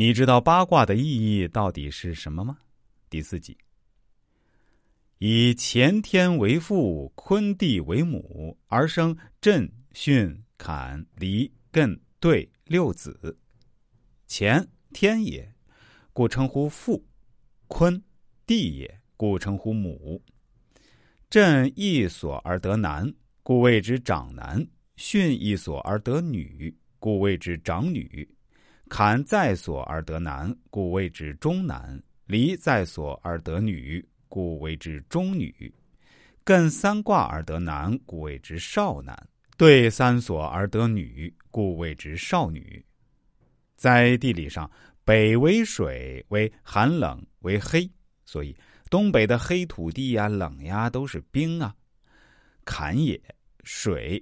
你知道八卦的意义到底是什么吗？第四集，以乾天为父，坤地为母，而生震、巽、坎、离、艮、兑六子。乾天也，故称呼父；坤地也，故称呼母。震一所而得男，故谓之长男；巽一所而得女，故谓之长女。坎在所而得男，故谓之中男；离在所而得女，故谓之中女；艮三卦而得男，故谓之少男；兑三所而得女，故谓之少女。在地理上，北为水，为寒冷，为黑，所以东北的黑土地呀、冷呀，都是冰啊。坎也，水；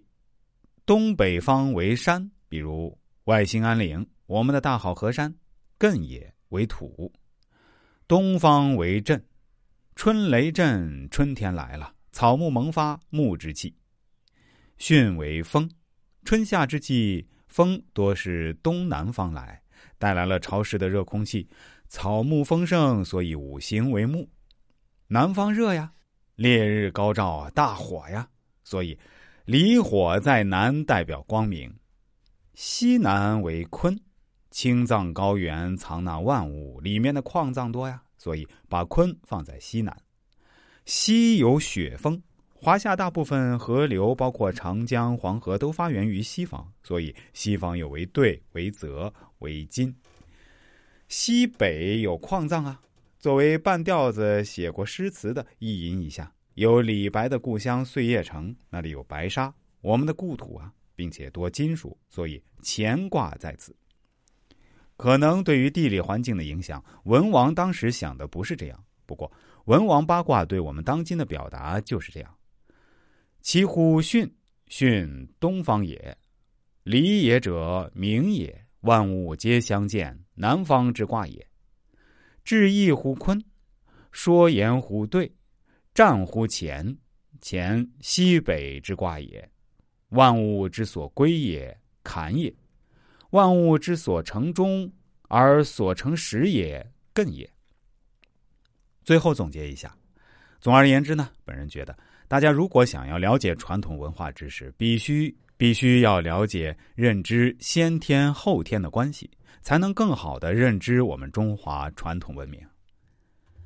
东北方为山，比如外兴安岭。我们的大好河山，艮也为土，东方为震，春雷震，春天来了，草木萌发，木之气。巽为风，春夏之际，风多是东南方来，带来了潮湿的热空气，草木丰盛，所以五行为木。南方热呀，烈日高照，大火呀，所以离火在南，代表光明。西南为坤。青藏高原藏纳万物，里面的矿藏多呀，所以把坤放在西南。西有雪峰，华夏大部分河流，包括长江、黄河，都发源于西方，所以西方有为兑、为泽、为金。西北有矿藏啊，作为半吊子写过诗词的，意淫一下。有李白的故乡碎叶城，那里有白沙，我们的故土啊，并且多金属，所以乾卦在此。可能对于地理环境的影响，文王当时想的不是这样。不过，文王八卦对我们当今的表达就是这样：其乎巽，巽东方也；离也者，明也。万物皆相见，南方之卦也。至义乎坤，说言乎兑，战乎乾，乾西北之卦也。万物之所归也，坎也。万物之所成终，而所成始也，艮也。最后总结一下，总而言之呢，本人觉得，大家如果想要了解传统文化知识，必须必须要了解、认知先天后天的关系，才能更好的认知我们中华传统文明。